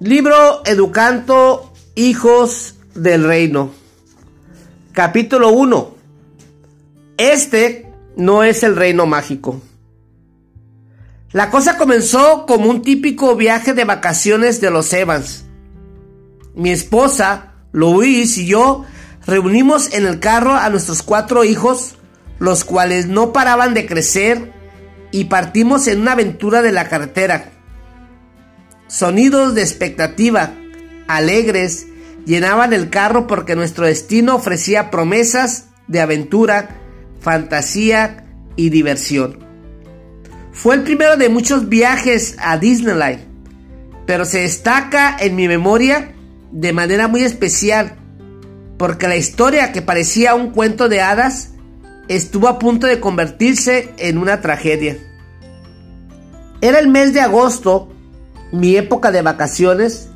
Libro Educanto, Hijos del Reino. Capítulo 1. Este no es el reino mágico. La cosa comenzó como un típico viaje de vacaciones de los Evans. Mi esposa, Louise y yo reunimos en el carro a nuestros cuatro hijos, los cuales no paraban de crecer, y partimos en una aventura de la carretera Sonidos de expectativa, alegres, llenaban el carro porque nuestro destino ofrecía promesas de aventura, fantasía y diversión. Fue el primero de muchos viajes a Disneyland, pero se destaca en mi memoria de manera muy especial porque la historia que parecía un cuento de hadas estuvo a punto de convertirse en una tragedia. Era el mes de agosto mi época de vacaciones,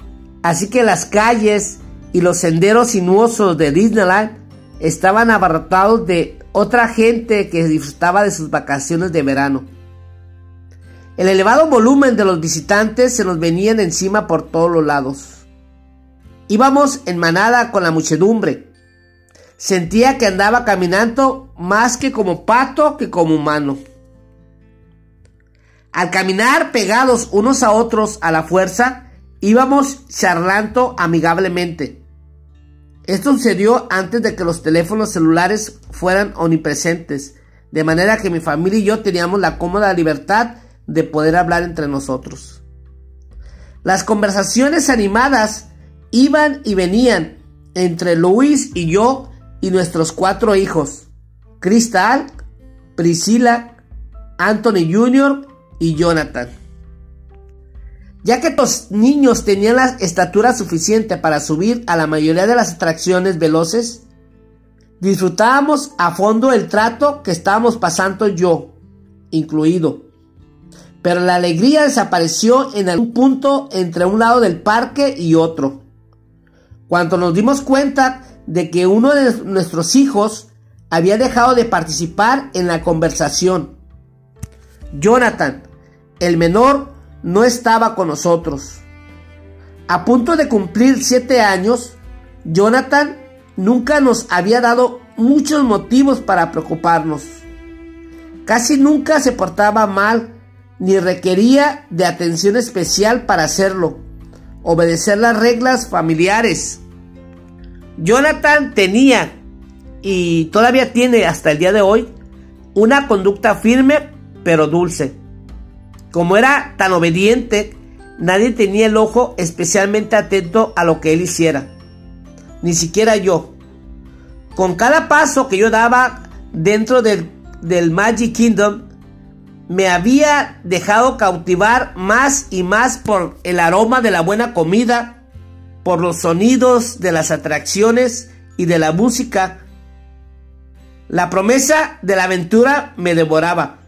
así que las calles y los senderos sinuosos de Disneyland estaban abarrotados de otra gente que disfrutaba de sus vacaciones de verano. El elevado volumen de los visitantes se nos venían encima por todos los lados. Íbamos en manada con la muchedumbre. Sentía que andaba caminando más que como pato que como humano. Al caminar pegados unos a otros a la fuerza, íbamos charlando amigablemente. Esto sucedió antes de que los teléfonos celulares fueran omnipresentes, de manera que mi familia y yo teníamos la cómoda libertad de poder hablar entre nosotros. Las conversaciones animadas iban y venían entre Luis y yo y nuestros cuatro hijos, Cristal, Priscila, Anthony Jr y Jonathan. Ya que los niños tenían la estatura suficiente para subir a la mayoría de las atracciones veloces, disfrutábamos a fondo el trato que estábamos pasando yo, incluido. Pero la alegría desapareció en algún punto entre un lado del parque y otro. Cuando nos dimos cuenta de que uno de nuestros hijos había dejado de participar en la conversación. Jonathan, el menor, no estaba con nosotros. A punto de cumplir siete años, Jonathan nunca nos había dado muchos motivos para preocuparnos. Casi nunca se portaba mal ni requería de atención especial para hacerlo. Obedecer las reglas familiares. Jonathan tenía y todavía tiene hasta el día de hoy una conducta firme pero dulce. Como era tan obediente, nadie tenía el ojo especialmente atento a lo que él hiciera. Ni siquiera yo. Con cada paso que yo daba dentro del, del Magic Kingdom, me había dejado cautivar más y más por el aroma de la buena comida, por los sonidos de las atracciones y de la música. La promesa de la aventura me devoraba.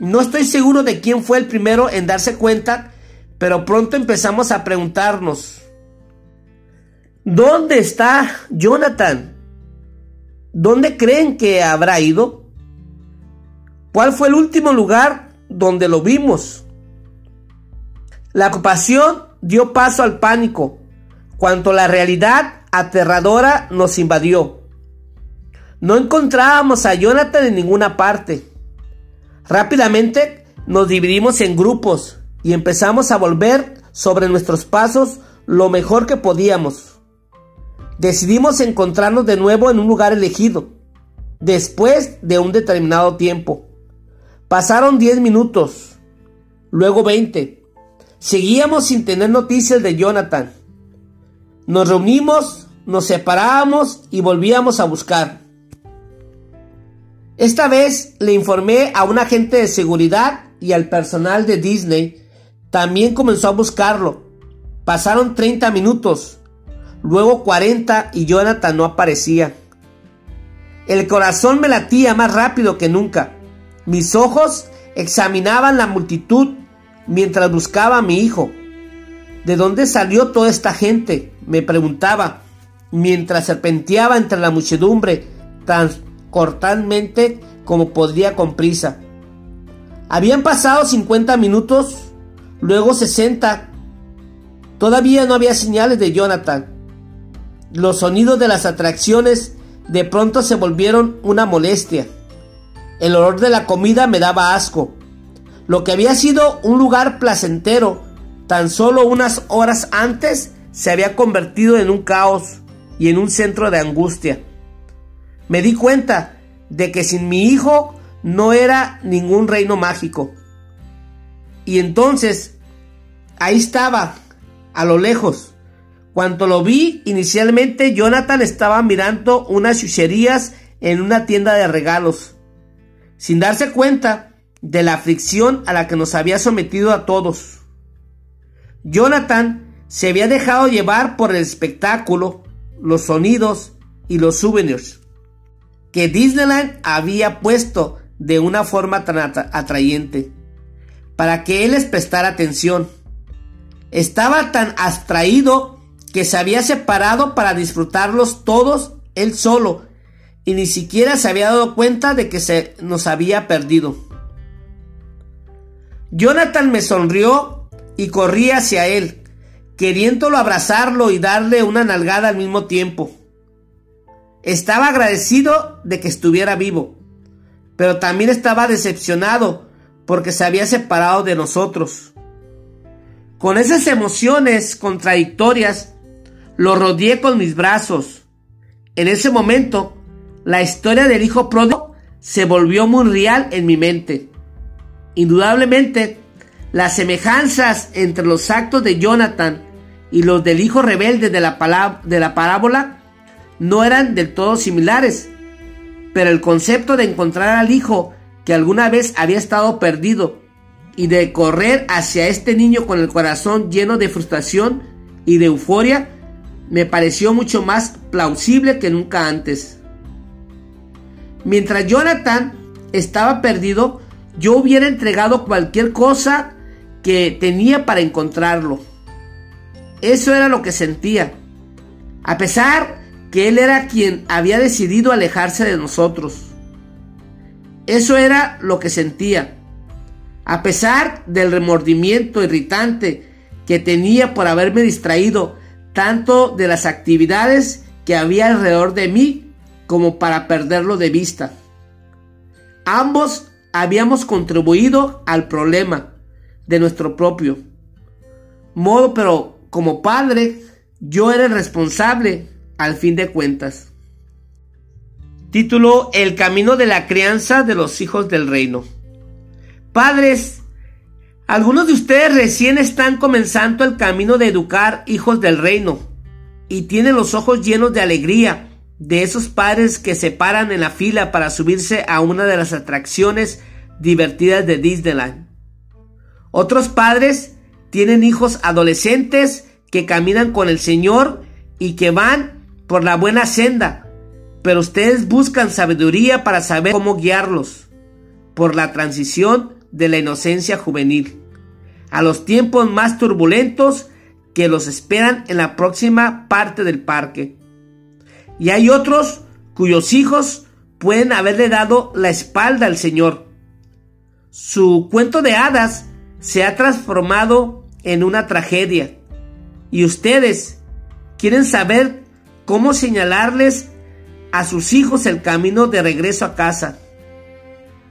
No estoy seguro de quién fue el primero en darse cuenta, pero pronto empezamos a preguntarnos, ¿dónde está Jonathan? ¿Dónde creen que habrá ido? ¿Cuál fue el último lugar donde lo vimos? La ocupación dio paso al pánico, cuando la realidad aterradora nos invadió. No encontrábamos a Jonathan en ninguna parte. Rápidamente nos dividimos en grupos y empezamos a volver sobre nuestros pasos lo mejor que podíamos. Decidimos encontrarnos de nuevo en un lugar elegido, después de un determinado tiempo. Pasaron 10 minutos, luego 20. Seguíamos sin tener noticias de Jonathan. Nos reunimos, nos separábamos y volvíamos a buscar. Esta vez le informé a un agente de seguridad y al personal de Disney. También comenzó a buscarlo. Pasaron 30 minutos, luego 40 y Jonathan no aparecía. El corazón me latía más rápido que nunca. Mis ojos examinaban la multitud mientras buscaba a mi hijo. ¿De dónde salió toda esta gente? me preguntaba, mientras serpenteaba entre la muchedumbre cortante como podría con prisa. Habían pasado 50 minutos, luego 60. Todavía no había señales de Jonathan. Los sonidos de las atracciones de pronto se volvieron una molestia. El olor de la comida me daba asco. Lo que había sido un lugar placentero tan solo unas horas antes se había convertido en un caos y en un centro de angustia. Me di cuenta de que sin mi hijo no era ningún reino mágico. Y entonces, ahí estaba, a lo lejos. Cuando lo vi, inicialmente Jonathan estaba mirando unas chucherías en una tienda de regalos, sin darse cuenta de la aflicción a la que nos había sometido a todos. Jonathan se había dejado llevar por el espectáculo, los sonidos y los souvenirs que Disneyland había puesto de una forma tan atrayente para que él les prestara atención. Estaba tan abstraído que se había separado para disfrutarlos todos él solo y ni siquiera se había dado cuenta de que se nos había perdido. Jonathan me sonrió y corrí hacia él, queriéndolo abrazarlo y darle una nalgada al mismo tiempo. Estaba agradecido de que estuviera vivo, pero también estaba decepcionado porque se había separado de nosotros. Con esas emociones contradictorias, lo rodeé con mis brazos. En ese momento, la historia del hijo pródigo se volvió muy real en mi mente. Indudablemente, las semejanzas entre los actos de Jonathan y los del hijo rebelde de la, de la parábola no eran del todo similares, pero el concepto de encontrar al hijo que alguna vez había estado perdido y de correr hacia este niño con el corazón lleno de frustración y de euforia me pareció mucho más plausible que nunca antes. Mientras Jonathan estaba perdido, yo hubiera entregado cualquier cosa que tenía para encontrarlo. Eso era lo que sentía. A pesar que él era quien había decidido alejarse de nosotros. Eso era lo que sentía. A pesar del remordimiento irritante que tenía por haberme distraído tanto de las actividades que había alrededor de mí como para perderlo de vista. Ambos habíamos contribuido al problema de nuestro propio modo, pero como padre, yo era el responsable al fin de cuentas. Título El camino de la crianza de los hijos del reino. Padres, algunos de ustedes recién están comenzando el camino de educar hijos del reino y tienen los ojos llenos de alegría de esos padres que se paran en la fila para subirse a una de las atracciones divertidas de Disneyland. Otros padres tienen hijos adolescentes que caminan con el Señor y que van por la buena senda, pero ustedes buscan sabiduría para saber cómo guiarlos por la transición de la inocencia juvenil a los tiempos más turbulentos que los esperan en la próxima parte del parque. Y hay otros cuyos hijos pueden haberle dado la espalda al Señor. Su cuento de hadas se ha transformado en una tragedia. Y ustedes quieren saber cómo señalarles a sus hijos el camino de regreso a casa.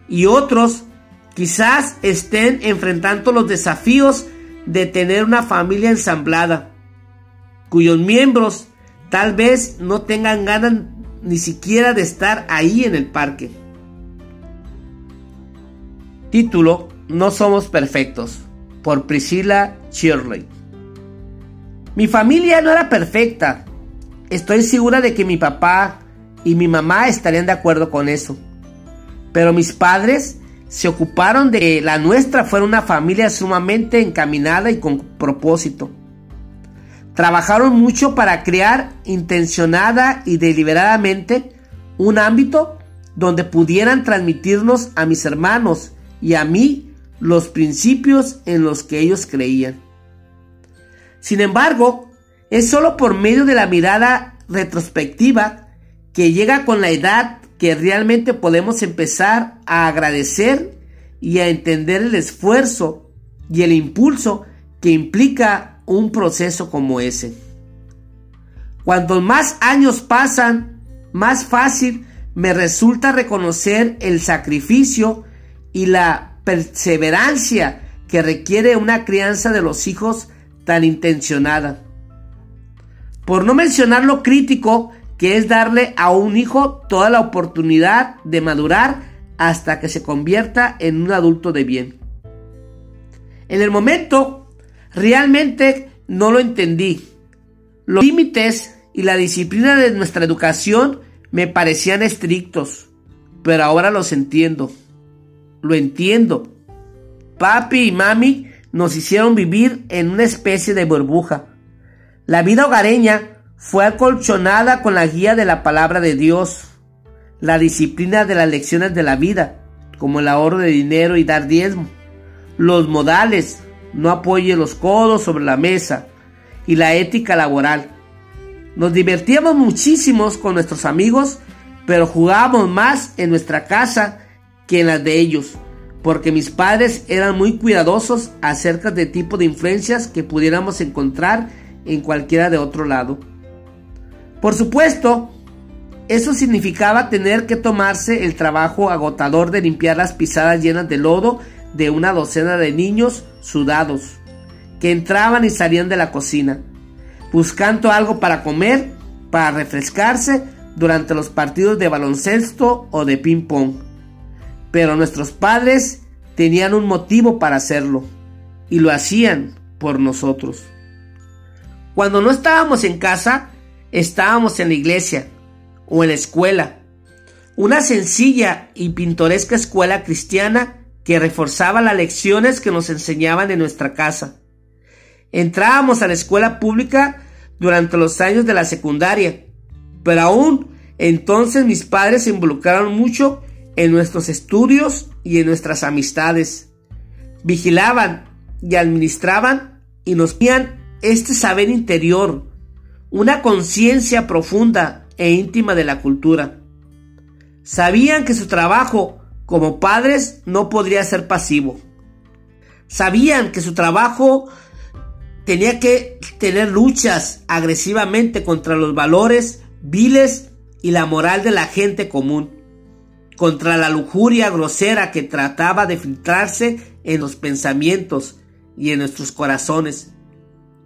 Y otros quizás estén enfrentando los desafíos de tener una familia ensamblada, cuyos miembros tal vez no tengan ganas ni siquiera de estar ahí en el parque. Título No somos perfectos por Priscilla Shirley. Mi familia no era perfecta. Estoy segura de que mi papá y mi mamá estarían de acuerdo con eso. Pero mis padres se ocuparon de que la nuestra fuera una familia sumamente encaminada y con propósito. Trabajaron mucho para crear intencionada y deliberadamente un ámbito donde pudieran transmitirnos a mis hermanos y a mí los principios en los que ellos creían. Sin embargo, es solo por medio de la mirada retrospectiva que llega con la edad que realmente podemos empezar a agradecer y a entender el esfuerzo y el impulso que implica un proceso como ese. Cuantos más años pasan, más fácil me resulta reconocer el sacrificio y la perseverancia que requiere una crianza de los hijos tan intencionada. Por no mencionar lo crítico que es darle a un hijo toda la oportunidad de madurar hasta que se convierta en un adulto de bien. En el momento, realmente no lo entendí. Los límites y la disciplina de nuestra educación me parecían estrictos, pero ahora los entiendo. Lo entiendo. Papi y mami nos hicieron vivir en una especie de burbuja. La vida hogareña fue acolchonada con la guía de la palabra de Dios, la disciplina de las lecciones de la vida, como el ahorro de dinero y dar diezmo, los modales, no apoye los codos sobre la mesa, y la ética laboral. Nos divertíamos muchísimos con nuestros amigos, pero jugábamos más en nuestra casa que en las de ellos, porque mis padres eran muy cuidadosos acerca del tipo de influencias que pudiéramos encontrar en cualquiera de otro lado. Por supuesto, eso significaba tener que tomarse el trabajo agotador de limpiar las pisadas llenas de lodo de una docena de niños sudados, que entraban y salían de la cocina, buscando algo para comer, para refrescarse durante los partidos de baloncesto o de ping-pong. Pero nuestros padres tenían un motivo para hacerlo, y lo hacían por nosotros. Cuando no estábamos en casa, estábamos en la iglesia o en la escuela. Una sencilla y pintoresca escuela cristiana que reforzaba las lecciones que nos enseñaban en nuestra casa. Entrábamos a la escuela pública durante los años de la secundaria, pero aún entonces mis padres se involucraron mucho en nuestros estudios y en nuestras amistades. Vigilaban y administraban y nos dieron este saber interior, una conciencia profunda e íntima de la cultura. Sabían que su trabajo como padres no podría ser pasivo. Sabían que su trabajo tenía que tener luchas agresivamente contra los valores viles y la moral de la gente común, contra la lujuria grosera que trataba de filtrarse en los pensamientos y en nuestros corazones,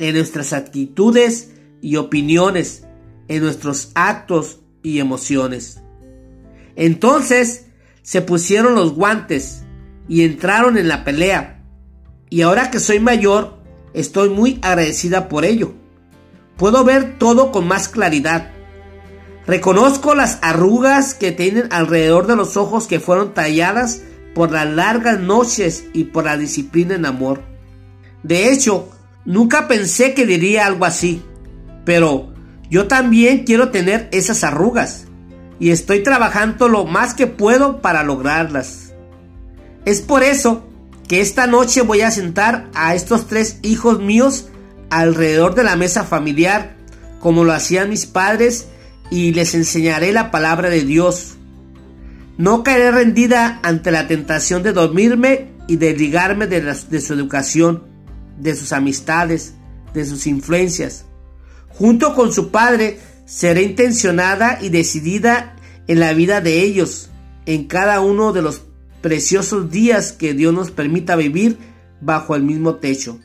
en nuestras actitudes y opiniones, en nuestros actos y emociones. Entonces se pusieron los guantes y entraron en la pelea. Y ahora que soy mayor, estoy muy agradecida por ello. Puedo ver todo con más claridad. Reconozco las arrugas que tienen alrededor de los ojos que fueron talladas por las largas noches y por la disciplina en amor. De hecho, nunca pensé que diría algo así, pero yo también quiero tener esas arrugas y estoy trabajando lo más que puedo para lograrlas. Es por eso que esta noche voy a sentar a estos tres hijos míos alrededor de la mesa familiar, como lo hacían mis padres, y les enseñaré la palabra de Dios. No caeré rendida ante la tentación de dormirme y de ligarme de, de su educación, de sus amistades, de sus influencias. Junto con su padre, seré intencionada y decidida en la vida de ellos, en cada uno de los preciosos días que Dios nos permita vivir bajo el mismo techo.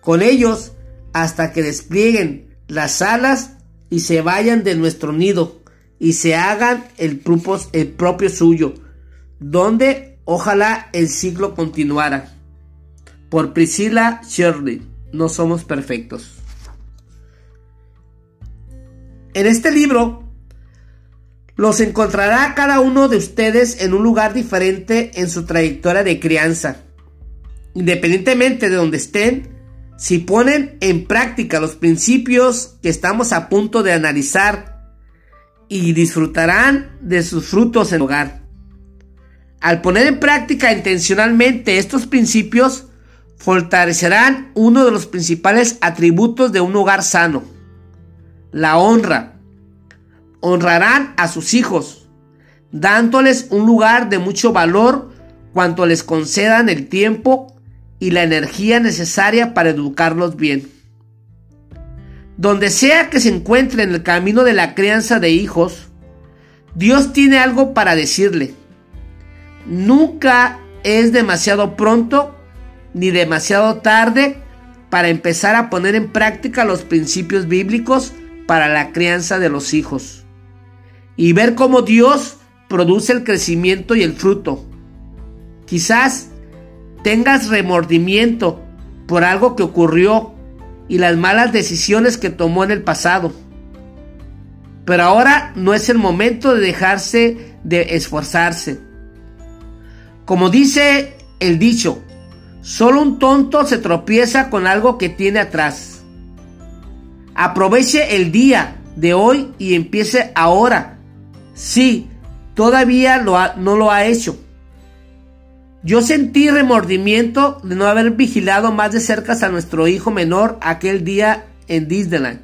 Con ellos hasta que desplieguen las alas y se vayan de nuestro nido y se hagan el, el propio suyo, donde ojalá el siglo continuara. Por Priscilla Shirley, no somos perfectos. En este libro los encontrará cada uno de ustedes en un lugar diferente en su trayectoria de crianza. Independientemente de donde estén, si ponen en práctica los principios que estamos a punto de analizar y disfrutarán de sus frutos en el hogar. Al poner en práctica intencionalmente estos principios, fortalecerán uno de los principales atributos de un hogar sano, la honra honrarán a sus hijos, dándoles un lugar de mucho valor cuanto les concedan el tiempo y la energía necesaria para educarlos bien. Donde sea que se encuentre en el camino de la crianza de hijos, Dios tiene algo para decirle. Nunca es demasiado pronto ni demasiado tarde para empezar a poner en práctica los principios bíblicos para la crianza de los hijos y ver cómo Dios produce el crecimiento y el fruto. Quizás tengas remordimiento por algo que ocurrió y las malas decisiones que tomó en el pasado. Pero ahora no es el momento de dejarse de esforzarse. Como dice el dicho, solo un tonto se tropieza con algo que tiene atrás. Aproveche el día de hoy y empiece ahora. Sí, todavía no lo ha hecho. Yo sentí remordimiento de no haber vigilado más de cerca a nuestro hijo menor aquel día en Disneyland.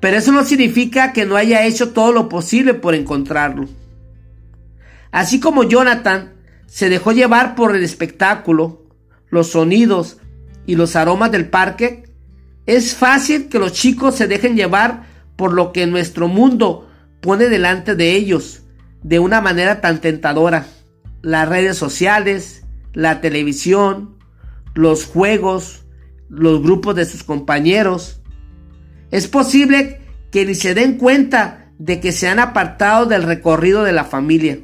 Pero eso no significa que no haya hecho todo lo posible por encontrarlo. Así como Jonathan se dejó llevar por el espectáculo, los sonidos y los aromas del parque, es fácil que los chicos se dejen llevar por lo que nuestro mundo pone delante de ellos de una manera tan tentadora las redes sociales, la televisión, los juegos, los grupos de sus compañeros. Es posible que ni se den cuenta de que se han apartado del recorrido de la familia.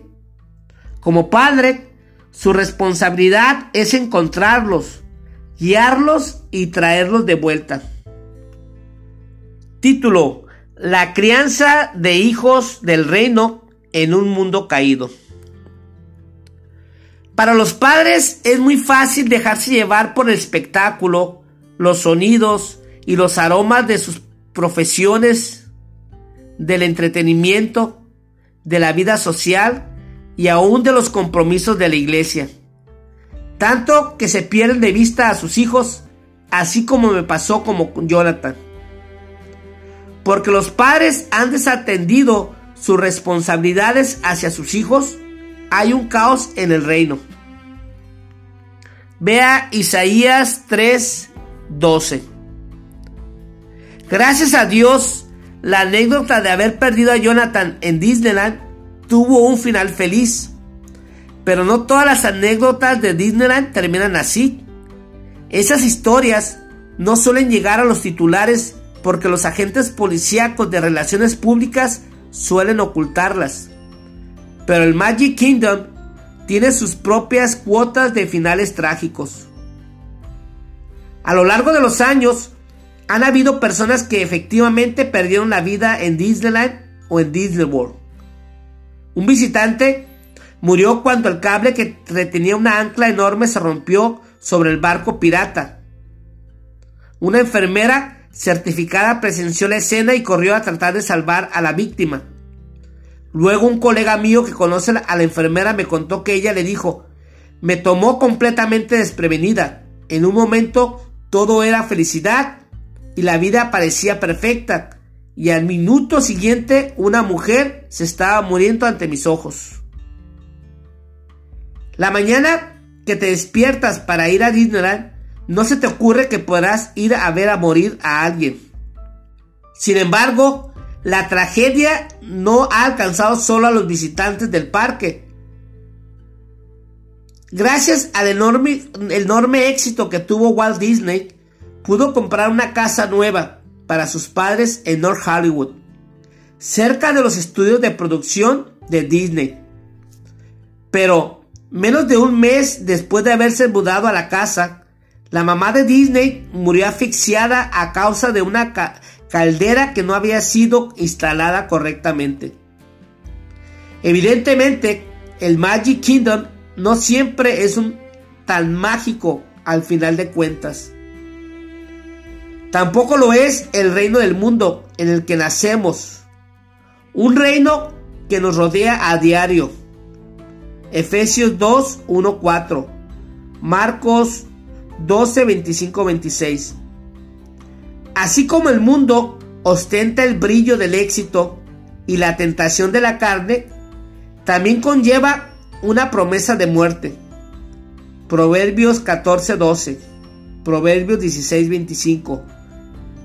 Como padre, su responsabilidad es encontrarlos, guiarlos y traerlos de vuelta. Título. La crianza de hijos del reino en un mundo caído. Para los padres es muy fácil dejarse llevar por el espectáculo, los sonidos y los aromas de sus profesiones, del entretenimiento, de la vida social y aún de los compromisos de la iglesia. Tanto que se pierden de vista a sus hijos, así como me pasó con Jonathan. Porque los padres han desatendido sus responsabilidades hacia sus hijos hay un caos en el reino. Vea Isaías 3:12. Gracias a Dios, la anécdota de haber perdido a Jonathan en Disneyland tuvo un final feliz. Pero no todas las anécdotas de Disneyland terminan así. Esas historias no suelen llegar a los titulares porque los agentes policíacos de relaciones públicas suelen ocultarlas. Pero el Magic Kingdom tiene sus propias cuotas de finales trágicos. A lo largo de los años, han habido personas que efectivamente perdieron la vida en Disneyland o en Disney World. Un visitante murió cuando el cable que retenía una ancla enorme se rompió sobre el barco pirata. Una enfermera certificada presenció la escena y corrió a tratar de salvar a la víctima. Luego un colega mío que conoce a la enfermera me contó que ella le dijo, me tomó completamente desprevenida. En un momento todo era felicidad y la vida parecía perfecta. Y al minuto siguiente una mujer se estaba muriendo ante mis ojos. La mañana que te despiertas para ir a Disneyland, no se te ocurre que podrás ir a ver a morir a alguien. Sin embargo, la tragedia no ha alcanzado solo a los visitantes del parque. Gracias al enorme, enorme éxito que tuvo Walt Disney, pudo comprar una casa nueva para sus padres en North Hollywood, cerca de los estudios de producción de Disney. Pero menos de un mes después de haberse mudado a la casa, la mamá de Disney murió asfixiada a causa de una caldera que no había sido instalada correctamente. Evidentemente, el Magic Kingdom no siempre es un tan mágico al final de cuentas. Tampoco lo es el reino del mundo en el que nacemos. Un reino que nos rodea a diario. Efesios 2, 1, 4. Marcos 12, 25, 26. Así como el mundo ostenta el brillo del éxito y la tentación de la carne, también conlleva una promesa de muerte. Proverbios 14:12, Proverbios 16:25,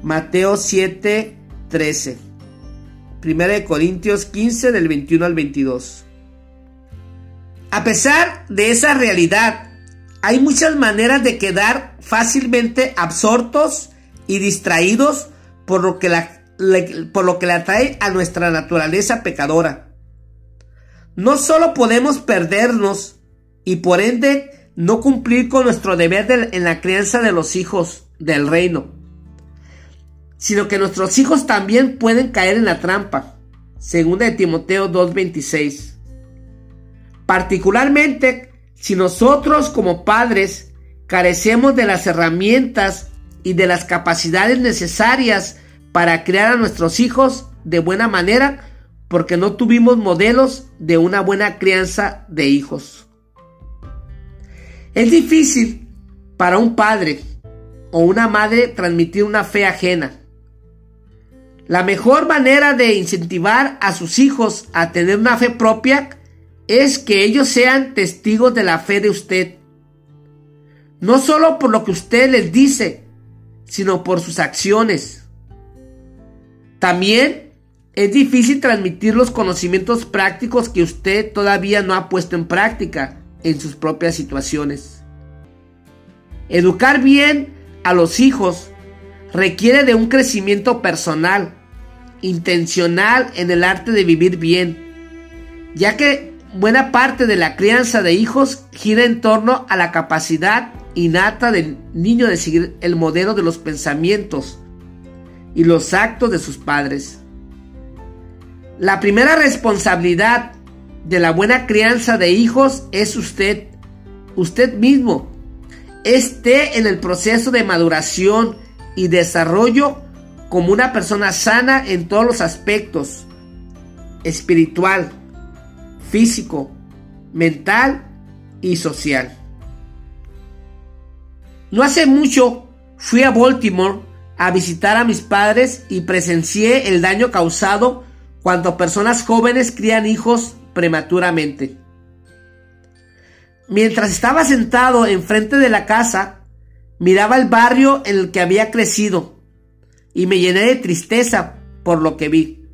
Mateo 7, 13. 1 Corintios 15 del 21 al 22. A pesar de esa realidad, hay muchas maneras de quedar fácilmente absortos y distraídos por lo que, la, por lo que le atrae a nuestra naturaleza pecadora. No solo podemos perdernos y por ende no cumplir con nuestro deber en la crianza de los hijos del reino, sino que nuestros hijos también pueden caer en la trampa. Segunda de Timoteo 2:26. Particularmente si nosotros como padres carecemos de las herramientas y de las capacidades necesarias para criar a nuestros hijos de buena manera porque no tuvimos modelos de una buena crianza de hijos. Es difícil para un padre o una madre transmitir una fe ajena. La mejor manera de incentivar a sus hijos a tener una fe propia es que ellos sean testigos de la fe de usted. No solo por lo que usted les dice, sino por sus acciones. También es difícil transmitir los conocimientos prácticos que usted todavía no ha puesto en práctica en sus propias situaciones. Educar bien a los hijos requiere de un crecimiento personal, intencional en el arte de vivir bien, ya que buena parte de la crianza de hijos gira en torno a la capacidad innata del niño de seguir el modelo de los pensamientos y los actos de sus padres. La primera responsabilidad de la buena crianza de hijos es usted, usted mismo. Esté en el proceso de maduración y desarrollo como una persona sana en todos los aspectos, espiritual, físico, mental y social. No hace mucho fui a Baltimore a visitar a mis padres y presencié el daño causado cuando personas jóvenes crían hijos prematuramente. Mientras estaba sentado enfrente de la casa, miraba el barrio en el que había crecido y me llené de tristeza por lo que vi.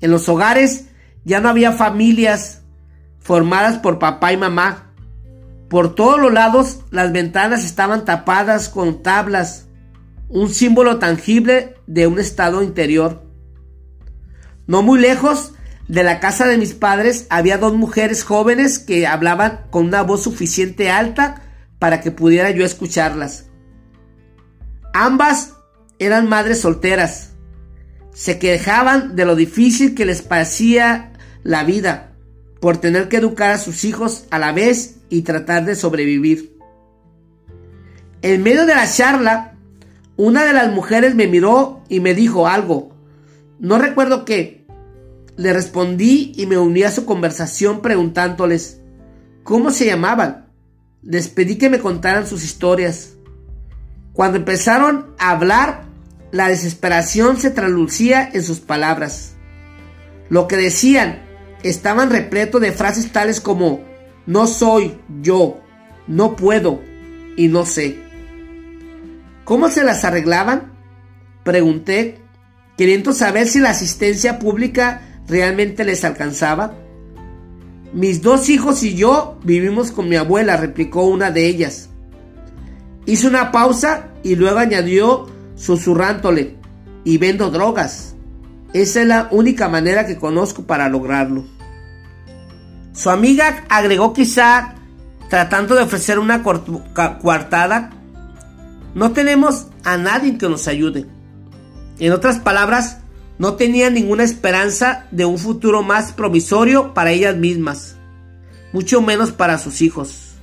En los hogares ya no había familias formadas por papá y mamá. Por todos los lados las ventanas estaban tapadas con tablas, un símbolo tangible de un estado interior. No muy lejos de la casa de mis padres había dos mujeres jóvenes que hablaban con una voz suficiente alta para que pudiera yo escucharlas. Ambas eran madres solteras. Se quejaban de lo difícil que les parecía la vida por tener que educar a sus hijos a la vez y tratar de sobrevivir. En medio de la charla, una de las mujeres me miró y me dijo algo. No recuerdo qué. Le respondí y me uní a su conversación preguntándoles cómo se llamaban. Les pedí que me contaran sus historias. Cuando empezaron a hablar, la desesperación se traducía en sus palabras. Lo que decían estaban repletos de frases tales como no soy yo, no puedo y no sé. ¿Cómo se las arreglaban? Pregunté, queriendo saber si la asistencia pública realmente les alcanzaba. Mis dos hijos y yo vivimos con mi abuela, replicó una de ellas. Hizo una pausa y luego añadió susurrándole, y vendo drogas. Esa es la única manera que conozco para lograrlo. Su amiga agregó quizá tratando de ofrecer una coartada. No tenemos a nadie que nos ayude. En otras palabras, no tenían ninguna esperanza de un futuro más provisorio para ellas mismas, mucho menos para sus hijos.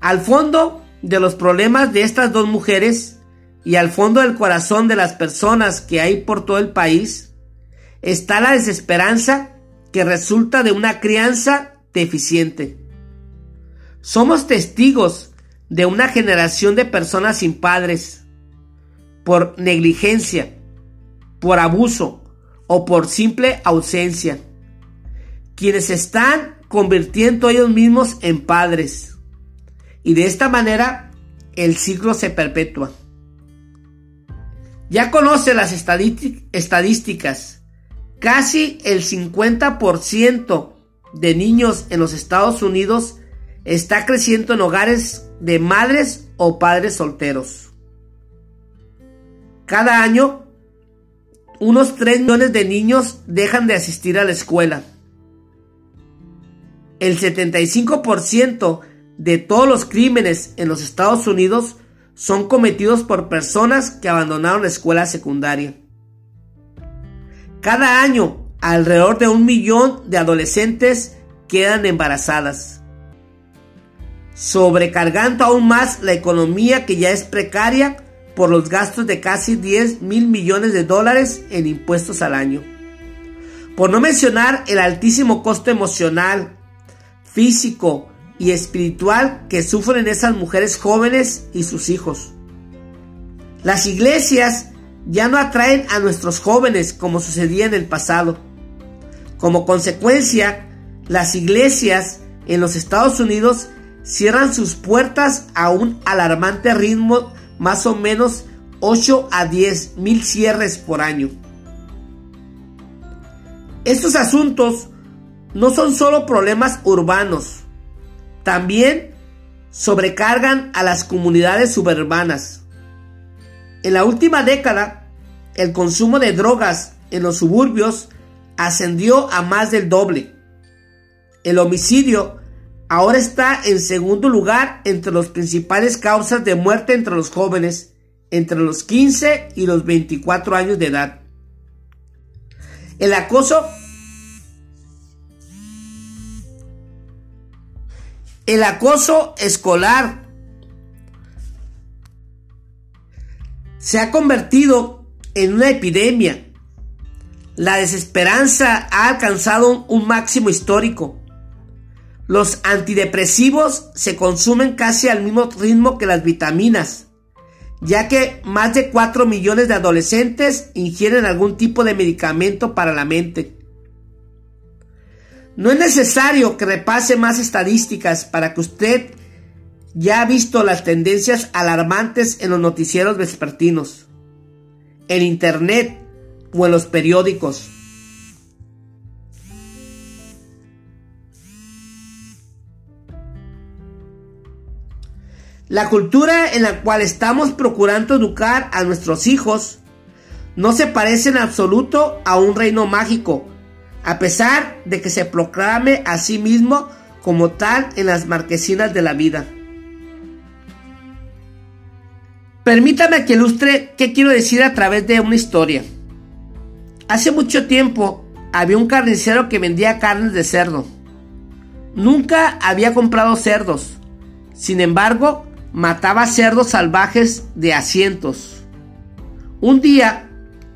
Al fondo de los problemas de estas dos mujeres y al fondo del corazón de las personas que hay por todo el país está la desesperanza que resulta de una crianza deficiente. Somos testigos de una generación de personas sin padres por negligencia, por abuso o por simple ausencia, quienes están convirtiendo ellos mismos en padres. Y de esta manera el ciclo se perpetúa. Ya conoce las estadísticas. Casi el 50% de niños en los Estados Unidos está creciendo en hogares de madres o padres solteros. Cada año, unos 3 millones de niños dejan de asistir a la escuela. El 75% de todos los crímenes en los Estados Unidos son cometidos por personas que abandonaron la escuela secundaria. Cada año, alrededor de un millón de adolescentes quedan embarazadas, sobrecargando aún más la economía que ya es precaria por los gastos de casi 10 mil millones de dólares en impuestos al año. Por no mencionar el altísimo costo emocional, físico y espiritual que sufren esas mujeres jóvenes y sus hijos. Las iglesias ya no atraen a nuestros jóvenes como sucedía en el pasado. Como consecuencia, las iglesias en los Estados Unidos cierran sus puertas a un alarmante ritmo, más o menos 8 a 10 mil cierres por año. Estos asuntos no son solo problemas urbanos, también sobrecargan a las comunidades suburbanas. En la última década, el consumo de drogas en los suburbios ascendió a más del doble. El homicidio ahora está en segundo lugar entre las principales causas de muerte entre los jóvenes entre los 15 y los 24 años de edad. El acoso El acoso escolar se ha convertido en una epidemia. La desesperanza ha alcanzado un máximo histórico. Los antidepresivos se consumen casi al mismo ritmo que las vitaminas, ya que más de 4 millones de adolescentes ingieren algún tipo de medicamento para la mente. No es necesario que repase más estadísticas para que usted ya ha visto las tendencias alarmantes en los noticieros vespertinos, en internet o en los periódicos. La cultura en la cual estamos procurando educar a nuestros hijos no se parece en absoluto a un reino mágico a pesar de que se proclame a sí mismo como tal en las marquesinas de la vida. Permítame que ilustre qué quiero decir a través de una historia. Hace mucho tiempo había un carnicero que vendía carnes de cerdo. Nunca había comprado cerdos. Sin embargo, mataba cerdos salvajes de asientos. Un día,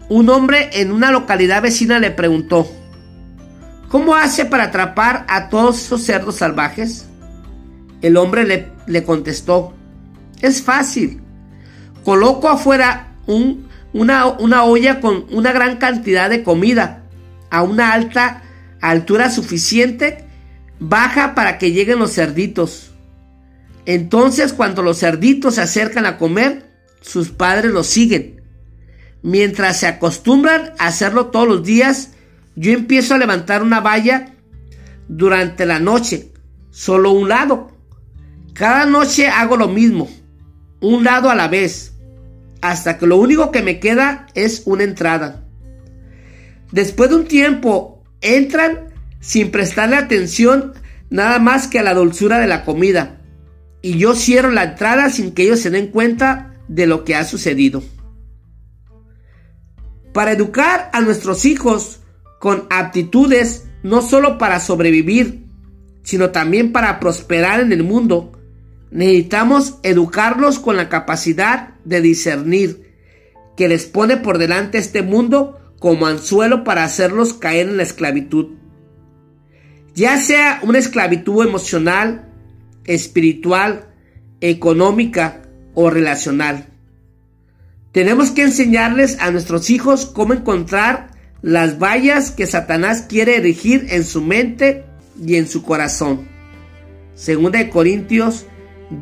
un hombre en una localidad vecina le preguntó, ¿Cómo hace para atrapar a todos esos cerdos salvajes? El hombre le, contestó, es fácil. Coloco afuera una, una olla con una gran cantidad de comida a una alta altura suficiente, baja para que lleguen los cerditos. Entonces cuando los cerditos se acercan a comer, sus padres los siguen. Mientras se acostumbran a hacerlo todos los días, yo empiezo a levantar una valla durante la noche, solo un lado. Cada noche hago lo mismo, un lado a la vez, hasta que lo único que me queda es una entrada. Después de un tiempo, entran sin prestarle atención nada más que a la dulzura de la comida, y yo cierro la entrada sin que ellos se den cuenta de lo que ha sucedido. Para educar a nuestros hijos, con aptitudes no solo para sobrevivir, sino también para prosperar en el mundo, necesitamos educarlos con la capacidad de discernir que les pone por delante este mundo como anzuelo para hacerlos caer en la esclavitud. Ya sea una esclavitud emocional, espiritual, económica o relacional. Tenemos que enseñarles a nuestros hijos cómo encontrar las vallas que Satanás quiere erigir en su mente y en su corazón. Segunda de Corintios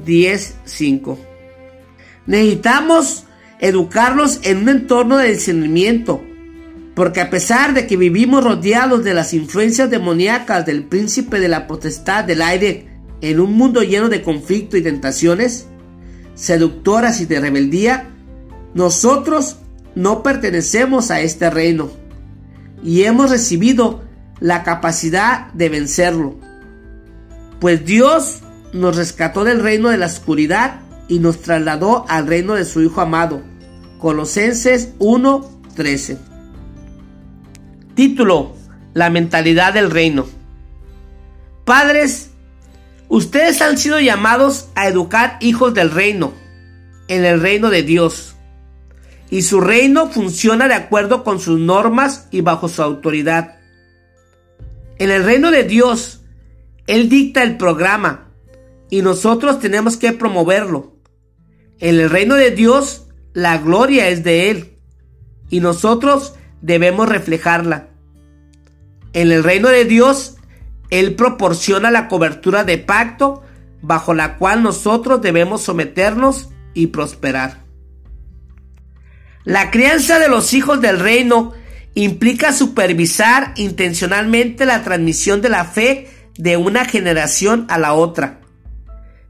10:5. Necesitamos educarlos en un entorno de discernimiento, porque a pesar de que vivimos rodeados de las influencias demoníacas del príncipe de la potestad del aire en un mundo lleno de conflicto y tentaciones, seductoras y de rebeldía, nosotros no pertenecemos a este reino y hemos recibido la capacidad de vencerlo. Pues Dios nos rescató del reino de la oscuridad y nos trasladó al reino de su Hijo amado. Colosenses 1:13. Título: La mentalidad del reino. Padres, ustedes han sido llamados a educar hijos del reino, en el reino de Dios. Y su reino funciona de acuerdo con sus normas y bajo su autoridad. En el reino de Dios, Él dicta el programa y nosotros tenemos que promoverlo. En el reino de Dios, la gloria es de Él y nosotros debemos reflejarla. En el reino de Dios, Él proporciona la cobertura de pacto bajo la cual nosotros debemos someternos y prosperar. La crianza de los hijos del reino implica supervisar intencionalmente la transmisión de la fe de una generación a la otra,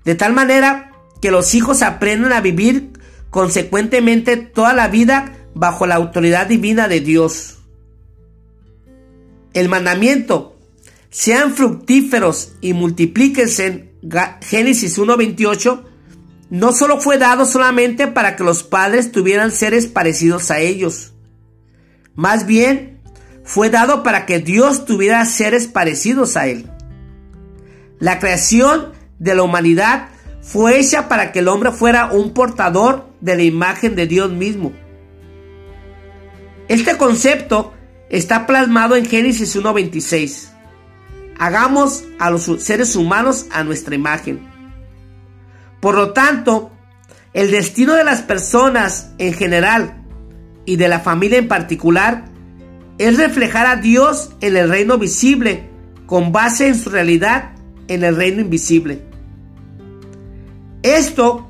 de tal manera que los hijos aprendan a vivir consecuentemente toda la vida bajo la autoridad divina de Dios. El mandamiento, sean fructíferos y multiplíquense en Génesis 1.28, no solo fue dado solamente para que los padres tuvieran seres parecidos a ellos, más bien fue dado para que Dios tuviera seres parecidos a él. La creación de la humanidad fue hecha para que el hombre fuera un portador de la imagen de Dios mismo. Este concepto está plasmado en Génesis 1.26. Hagamos a los seres humanos a nuestra imagen. Por lo tanto, el destino de las personas en general y de la familia en particular es reflejar a Dios en el reino visible con base en su realidad en el reino invisible. Esto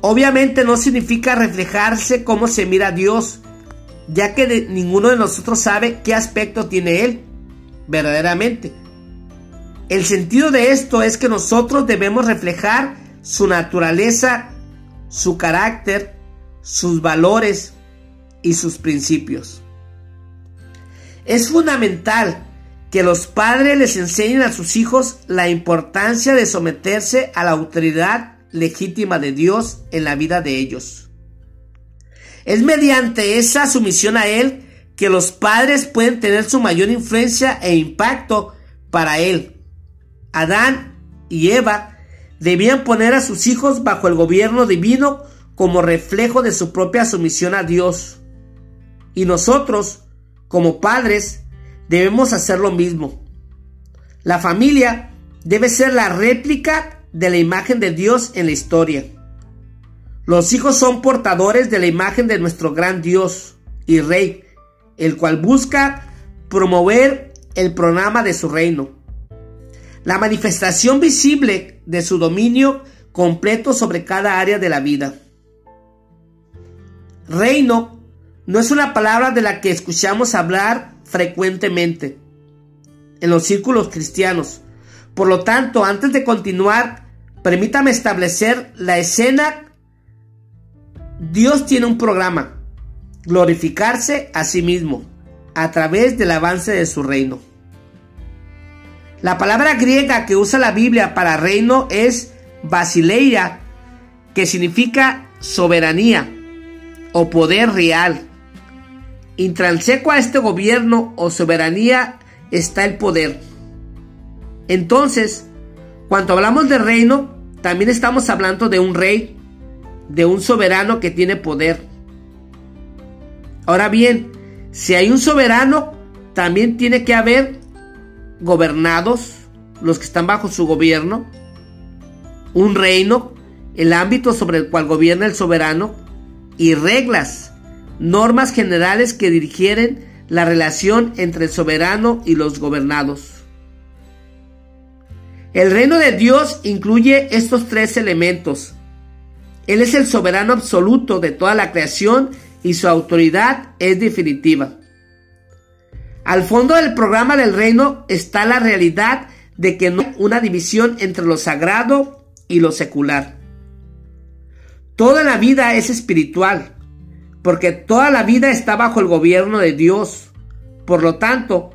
obviamente no significa reflejarse cómo se mira a Dios, ya que ninguno de nosotros sabe qué aspecto tiene Él verdaderamente. El sentido de esto es que nosotros debemos reflejar su naturaleza, su carácter, sus valores y sus principios. Es fundamental que los padres les enseñen a sus hijos la importancia de someterse a la autoridad legítima de Dios en la vida de ellos. Es mediante esa sumisión a Él que los padres pueden tener su mayor influencia e impacto para Él. Adán y Eva debían poner a sus hijos bajo el gobierno divino como reflejo de su propia sumisión a Dios. Y nosotros, como padres, debemos hacer lo mismo. La familia debe ser la réplica de la imagen de Dios en la historia. Los hijos son portadores de la imagen de nuestro gran Dios y Rey, el cual busca promover el programa de su reino. La manifestación visible de su dominio completo sobre cada área de la vida. Reino no es una palabra de la que escuchamos hablar frecuentemente en los círculos cristianos. Por lo tanto, antes de continuar Permítame establecer la escena. Dios tiene un programa, glorificarse a sí mismo a través del avance de su reino. La palabra griega que usa la Biblia para reino es basileia, que significa soberanía o poder real. Intrínseco a este gobierno o soberanía está el poder. Entonces, cuando hablamos de reino, también estamos hablando de un rey, de un soberano que tiene poder. Ahora bien, si hay un soberano, también tiene que haber gobernados, los que están bajo su gobierno, un reino, el ámbito sobre el cual gobierna el soberano, y reglas, normas generales que dirigieren la relación entre el soberano y los gobernados. El reino de Dios incluye estos tres elementos. Él es el soberano absoluto de toda la creación y su autoridad es definitiva. Al fondo del programa del reino está la realidad de que no hay una división entre lo sagrado y lo secular. Toda la vida es espiritual, porque toda la vida está bajo el gobierno de Dios. Por lo tanto,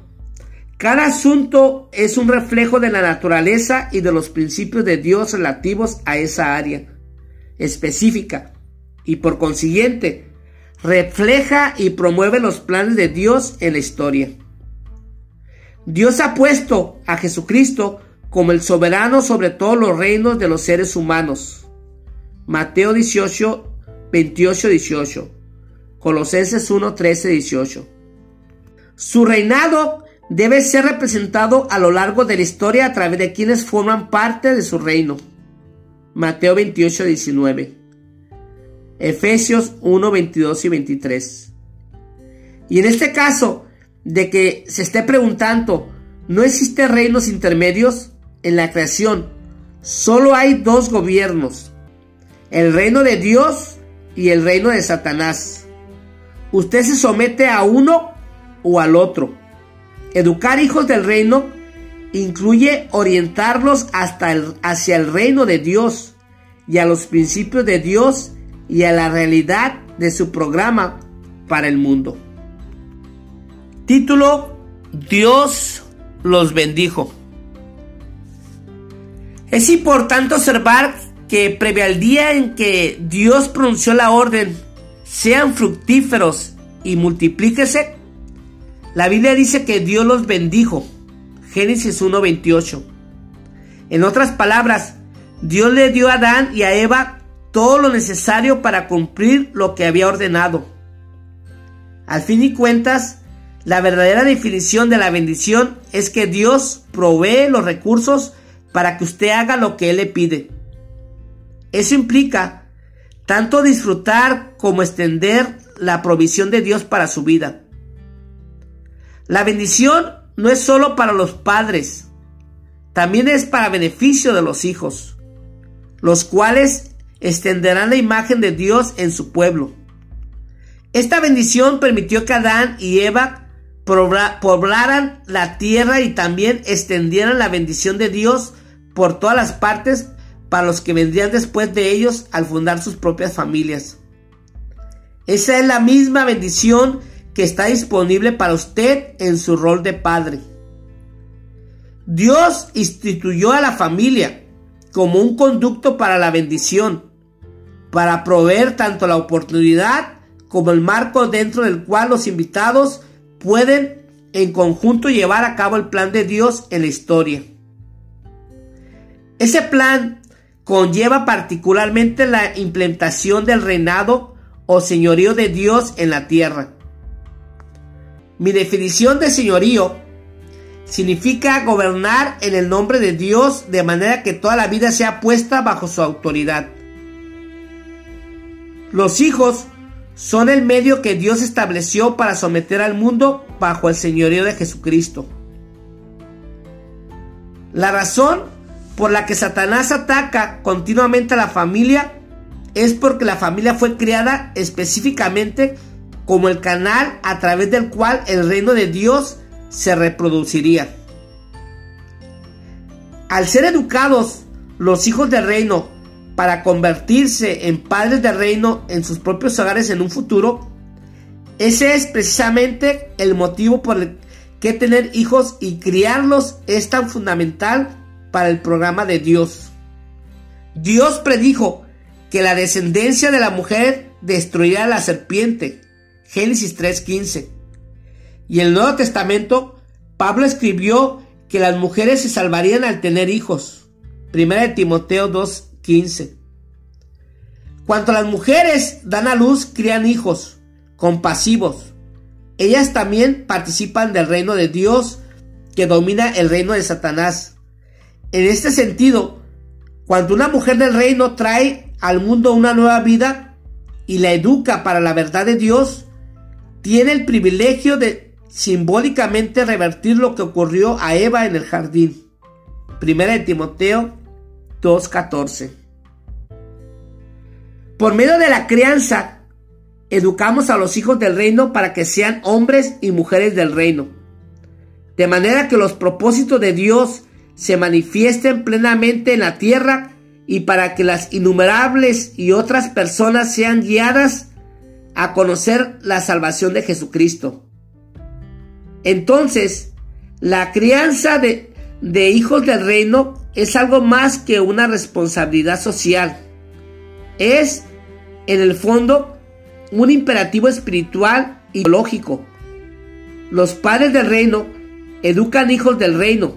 cada asunto es un reflejo de la naturaleza y de los principios de Dios relativos a esa área específica y por consiguiente refleja y promueve los planes de Dios en la historia. Dios ha puesto a Jesucristo como el soberano sobre todos los reinos de los seres humanos. Mateo 18, 28, 18. Colosenses 1, 13, 18. Su reinado debe ser representado a lo largo de la historia a través de quienes forman parte de su reino. Mateo 28, 19. Efesios 1, 22 y 23. Y en este caso, de que se esté preguntando, ¿no existe reinos intermedios en la creación? Solo hay dos gobiernos, el reino de Dios y el reino de Satanás. Usted se somete a uno o al otro. Educar hijos del reino incluye orientarlos hasta hacia el reino de Dios y a los principios de Dios y a la realidad de su programa para el mundo. Título Dios los bendijo. Es importante observar que previo al día en que Dios pronunció la orden, sean fructíferos y multiplíquese, la Biblia dice que Dios los bendijo. Génesis 1.28. En otras palabras, Dios le dio a Adán y a Eva todo lo necesario para cumplir lo que había ordenado. Al fin y cuentas, la verdadera definición de la bendición es que Dios provee los recursos para que usted haga lo que Él le pide. Eso implica tanto disfrutar como extender la provisión de Dios para su vida. La bendición no es solo para los padres, también es para beneficio de los hijos, los cuales extenderán la imagen de Dios en su pueblo. Esta bendición permitió que Adán y Eva poblaran la tierra y también extendieran la bendición de Dios por todas las partes para los que vendrían después de ellos al fundar sus propias familias. Esa es la misma bendición que está disponible para usted en su rol de padre. Dios instituyó a la familia como un conducto para la bendición, para proveer tanto la oportunidad como el marco dentro del cual los invitados pueden en conjunto llevar a cabo el plan de Dios en la historia. Ese plan conlleva particularmente la implementación del reinado o señorío de Dios en la tierra. Mi definición de señorío significa gobernar en el nombre de Dios de manera que toda la vida sea puesta bajo su autoridad. Los hijos son el medio que Dios estableció para someter al mundo bajo el señorío de Jesucristo. La razón por la que Satanás ataca continuamente a la familia es porque la familia fue creada específicamente como el canal a través del cual el reino de Dios se reproduciría. Al ser educados los hijos del reino para convertirse en padres de reino en sus propios hogares en un futuro, ese es precisamente el motivo por el que tener hijos y criarlos es tan fundamental para el programa de Dios. Dios predijo que la descendencia de la mujer destruirá a la serpiente. Génesis 3:15. Y en el Nuevo Testamento, Pablo escribió que las mujeres se salvarían al tener hijos. 1 Timoteo 2, 15. Cuanto las mujeres dan a luz, crían hijos compasivos. Ellas también participan del reino de Dios que domina el reino de Satanás. En este sentido, cuando una mujer del reino trae al mundo una nueva vida y la educa para la verdad de Dios, tiene el privilegio de simbólicamente revertir lo que ocurrió a Eva en el jardín. Primera de Timoteo 2.14. Por medio de la crianza, educamos a los hijos del reino para que sean hombres y mujeres del reino. De manera que los propósitos de Dios se manifiesten plenamente en la tierra y para que las innumerables y otras personas sean guiadas a conocer la salvación de Jesucristo. Entonces, la crianza de, de hijos del reino es algo más que una responsabilidad social. Es, en el fondo, un imperativo espiritual y lógico. Los padres del reino educan hijos del reino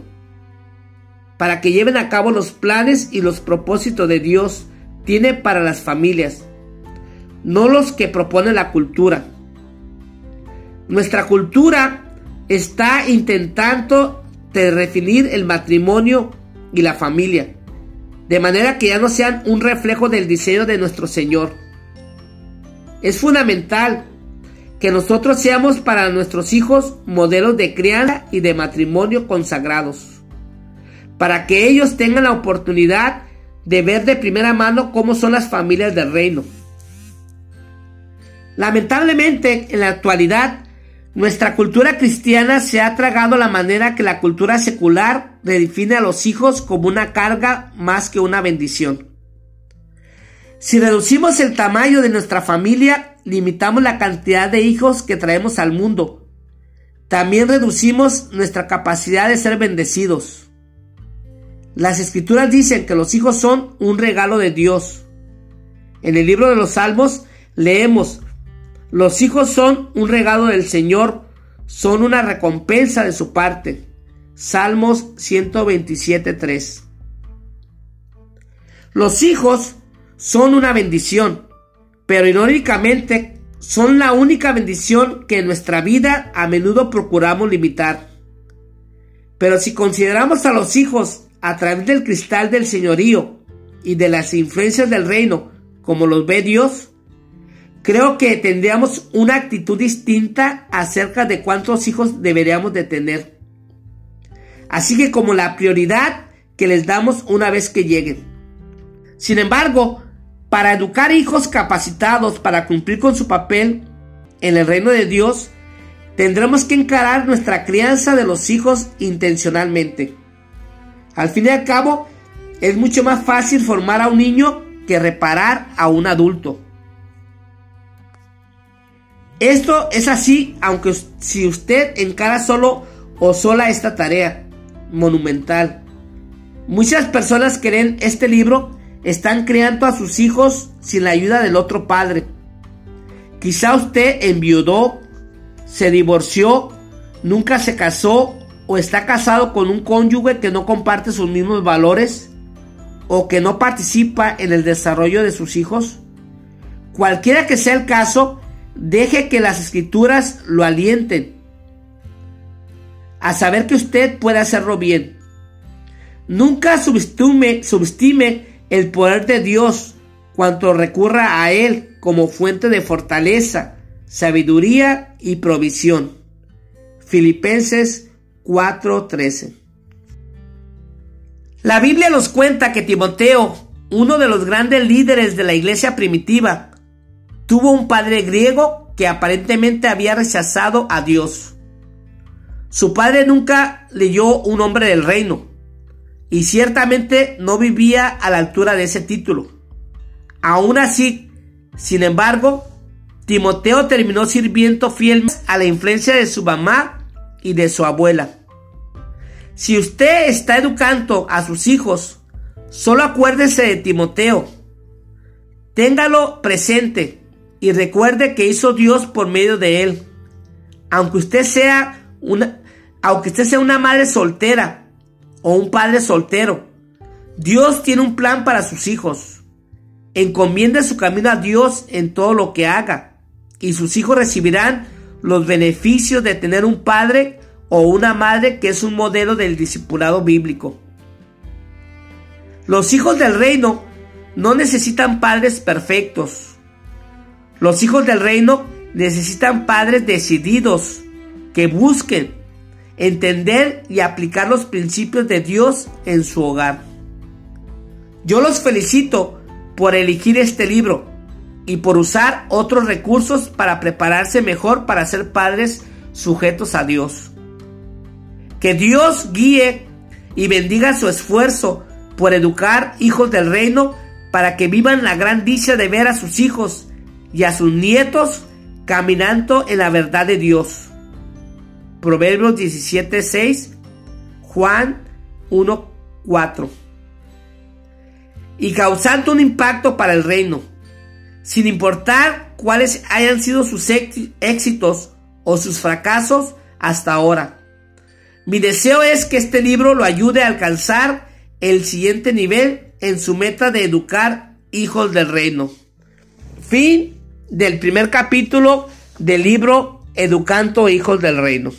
para que lleven a cabo los planes y los propósitos de Dios tiene para las familias, no los que propone la cultura. Nuestra cultura está intentando definir el matrimonio y la familia, de manera que ya no sean un reflejo del diseño de nuestro Señor. Es fundamental que nosotros seamos para nuestros hijos modelos de crianza y de matrimonio consagrados, para que ellos tengan la oportunidad de ver de primera mano cómo son las familias del reino. Lamentablemente, en la actualidad, nuestra cultura cristiana se ha tragado la manera que la cultura secular redefine a los hijos como una carga más que una bendición. Si reducimos el tamaño de nuestra familia, limitamos la cantidad de hijos que traemos al mundo. También reducimos nuestra capacidad de ser bendecidos. Las escrituras dicen que los hijos son un regalo de Dios. En el libro de los Salmos leemos, los hijos son un regalo del Señor, son una recompensa de su parte. Salmos 127.3. Los hijos son una bendición, pero irónicamente son la única bendición que en nuestra vida a menudo procuramos limitar. Pero si consideramos a los hijos a través del cristal del señorío y de las influencias del reino como los ve Dios, creo que tendríamos una actitud distinta acerca de cuántos hijos deberíamos de tener. Así que como la prioridad que les damos una vez que lleguen. Sin embargo, para educar hijos capacitados para cumplir con su papel en el reino de Dios, tendremos que encarar nuestra crianza de los hijos intencionalmente. Al fin y al cabo, es mucho más fácil formar a un niño que reparar a un adulto. Esto es así, aunque si usted encara solo o sola esta tarea monumental. Muchas personas creen este libro están criando a sus hijos sin la ayuda del otro padre. Quizá usted enviudó, se divorció, nunca se casó o está casado con un cónyuge que no comparte sus mismos valores o que no participa en el desarrollo de sus hijos. Cualquiera que sea el caso, deje que las escrituras lo alienten a saber que usted puede hacerlo bien. Nunca subestime, el poder de Dios cuanto recurra a Él como fuente de fortaleza, sabiduría y provisión. Filipenses 4:13 La Biblia nos cuenta que Timoteo, uno de los grandes líderes de la iglesia primitiva, tuvo un padre griego que aparentemente había rechazado a Dios. Su padre nunca leyó un hombre del reino, y ciertamente no vivía a la altura de ese título. Aún así, sin embargo, Timoteo terminó sirviendo fiel a la influencia de su mamá y de su abuela. Si usted está educando a sus hijos, solo acuérdese de Timoteo. Téngalo presente y recuerde que hizo Dios por medio de él. Aunque usted sea una, aunque usted sea una madre soltera o un padre soltero. Dios tiene un plan para sus hijos. Encomienda su camino a Dios en todo lo que haga y sus hijos recibirán los beneficios de tener un padre o una madre que es un modelo del discipulado bíblico. Los hijos del reino no necesitan padres perfectos. Los hijos del reino necesitan padres decididos que busquen entender y aplicar los principios de Dios en su hogar. Yo los felicito por elegir este libro y por usar otros recursos para prepararse mejor para ser padres sujetos a Dios. Que Dios guíe y bendiga su esfuerzo por educar hijos del reino para que vivan la gran dicha de ver a sus hijos y a sus nietos caminando en la verdad de Dios. Proverbios 17:6, Juan 1:4. Y causando un impacto para el reino, sin importar cuáles hayan sido sus éxitos o sus fracasos hasta ahora. Mi deseo es que este libro lo ayude a alcanzar el siguiente nivel en su meta de educar hijos del reino. Fin del primer capítulo del libro Educando hijos del reino.